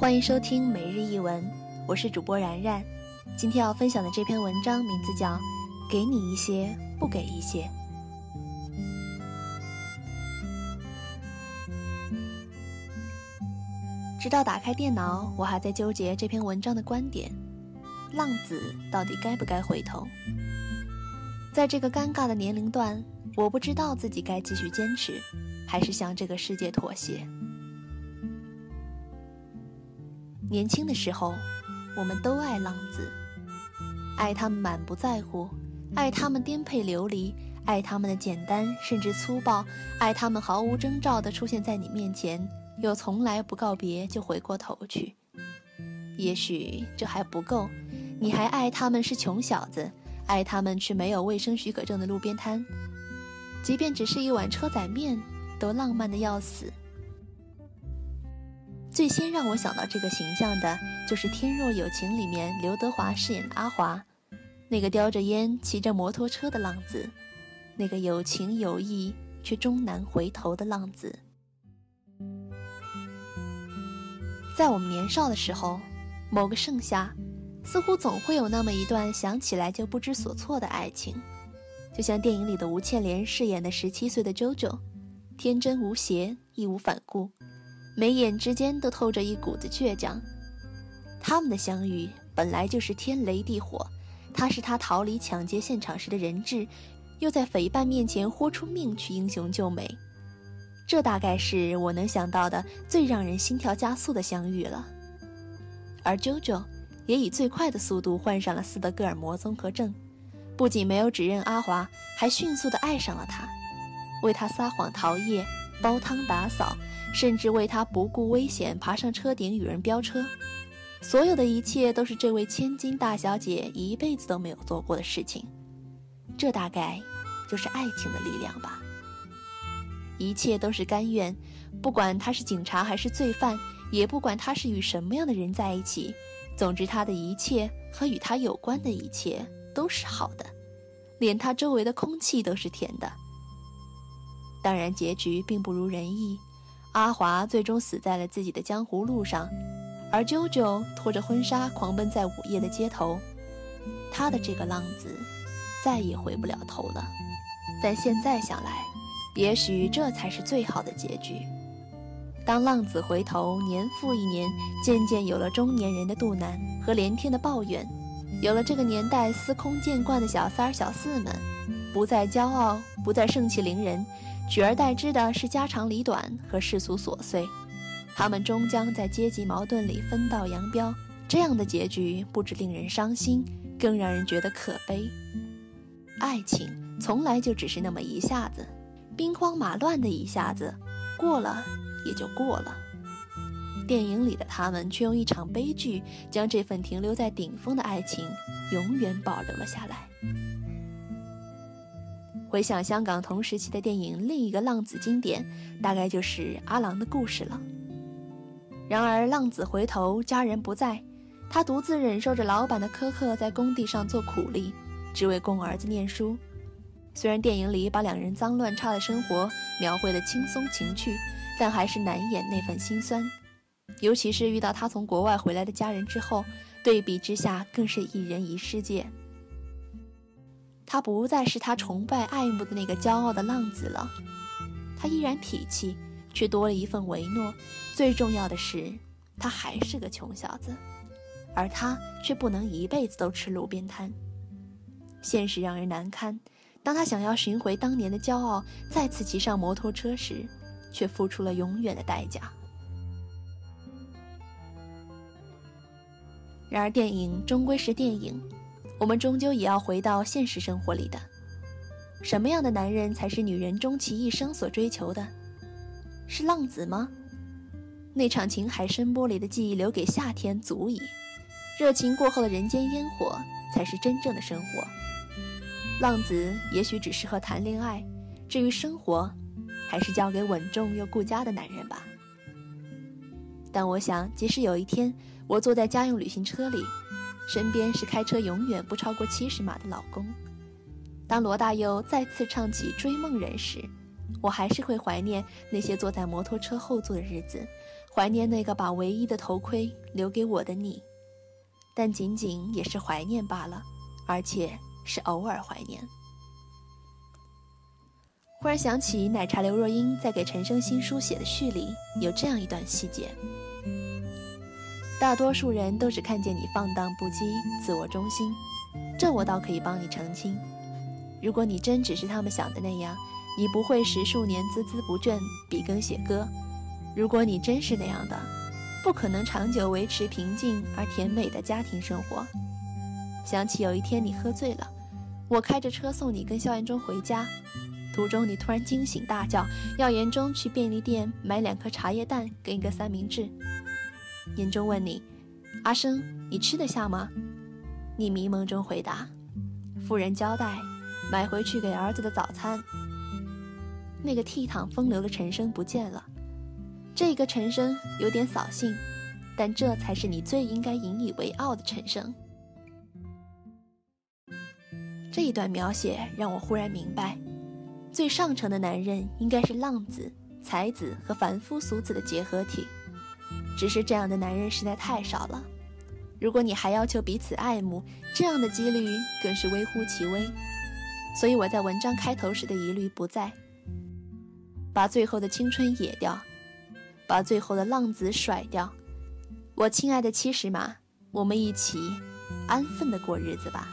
欢迎收听每日一文，我是主播然然。今天要分享的这篇文章名字叫《给你一些，不给一些》。直到打开电脑，我还在纠结这篇文章的观点：浪子到底该不该回头？在这个尴尬的年龄段，我不知道自己该继续坚持，还是向这个世界妥协。年轻的时候，我们都爱浪子，爱他们满不在乎，爱他们颠沛流离，爱他们的简单甚至粗暴，爱他们毫无征兆地出现在你面前。又从来不告别就回过头去，也许这还不够，你还爱他们是穷小子，爱他们去没有卫生许可证的路边摊，即便只是一碗车仔面，都浪漫的要死。最先让我想到这个形象的，就是《天若有情》里面刘德华饰演的阿华，那个叼着烟骑着摩托车的浪子，那个有情有义却终难回头的浪子。在我们年少的时候，某个盛夏，似乎总会有那么一段想起来就不知所措的爱情，就像电影里的吴倩莲饰演的十七岁的 JoJo，天真无邪，义无反顾，眉眼之间都透着一股子倔强。他们的相遇本来就是天雷地火，他是他逃离抢劫现场时的人质，又在匪办面前豁出命去英雄救美。这大概是我能想到的最让人心跳加速的相遇了，而 JoJo 也以最快的速度患上了斯德哥尔摩综合症，不仅没有指认阿华，还迅速地爱上了他，为他撒谎逃夜、煲汤打扫，甚至为他不顾危险爬上车顶与人飙车。所有的一切都是这位千金大小姐一辈子都没有做过的事情。这大概就是爱情的力量吧。一切都是甘愿，不管他是警察还是罪犯，也不管他是与什么样的人在一起。总之，他的一切和与他有关的一切都是好的，连他周围的空气都是甜的。当然，结局并不如人意，阿华最终死在了自己的江湖路上，而啾啾拖着婚纱狂奔在午夜的街头。他的这个浪子再也回不了头了。但现在想来，也许这才是最好的结局。当浪子回头，年复一年，渐渐有了中年人的肚腩和连天的抱怨，有了这个年代司空见惯的小三儿、小四们，不再骄傲，不再盛气凌人，取而代之的是家长里短和世俗琐碎。他们终将在阶级矛盾里分道扬镳。这样的结局不止令人伤心，更让人觉得可悲。爱情从来就只是那么一下子。兵荒马乱的一下子过了，也就过了。电影里的他们却用一场悲剧，将这份停留在顶峰的爱情永远保留了下来。回想香港同时期的电影，另一个浪子经典，大概就是阿郎的故事了。然而浪子回头，家人不在，他独自忍受着老板的苛刻，在工地上做苦力，只为供儿子念书。虽然电影里把两人脏乱差的生活描绘得轻松情趣，但还是难掩那份心酸。尤其是遇到他从国外回来的家人之后，对比之下更是一人一世界。他不再是他崇拜爱慕的那个骄傲的浪子了，他依然痞气，却多了一份唯诺。最重要的是，他还是个穷小子，而他却不能一辈子都吃路边摊。现实让人难堪。当他想要寻回当年的骄傲，再次骑上摩托车时，却付出了永远的代价。然而，电影终归是电影，我们终究也要回到现实生活里的。什么样的男人才是女人终其一生所追求的？是浪子吗？那场情海深波里的记忆留给夏天足矣，热情过后的人间烟火才是真正的生活。浪子也许只适合谈恋爱，至于生活，还是交给稳重又顾家的男人吧。但我想，即使有一天我坐在家用旅行车里，身边是开车永远不超过七十码的老公，当罗大佑再次唱起《追梦人》时，我还是会怀念那些坐在摩托车后座的日子，怀念那个把唯一的头盔留给我的你，但仅仅也是怀念罢了，而且是偶尔怀念。忽然想起奶茶刘若英在给陈升新书写的序里有这样一段细节：大多数人都只看见你放荡不羁、自我中心，这我倒可以帮你澄清。如果你真只是他们想的那样，你不会十数年孜孜不倦笔耕写歌。如果你真是那样的，不可能长久维持平静而甜美的家庭生活。想起有一天你喝醉了，我开着车送你跟萧炎中回家。途中，你突然惊醒，大叫要言中去便利店买两颗茶叶蛋跟一个三明治。言中问你：“阿生，你吃得下吗？”你迷蒙中回答：“妇人交代，买回去给儿子的早餐。”那个倜傥风流的陈生不见了。这个陈生有点扫兴，但这才是你最应该引以为傲的陈生。这一段描写让我忽然明白。最上乘的男人应该是浪子、才子和凡夫俗子的结合体，只是这样的男人实在太少了。如果你还要求彼此爱慕，这样的几率更是微乎其微。所以我在文章开头时的疑虑不在。把最后的青春野掉，把最后的浪子甩掉。我亲爱的七十码，我们一起安分的过日子吧。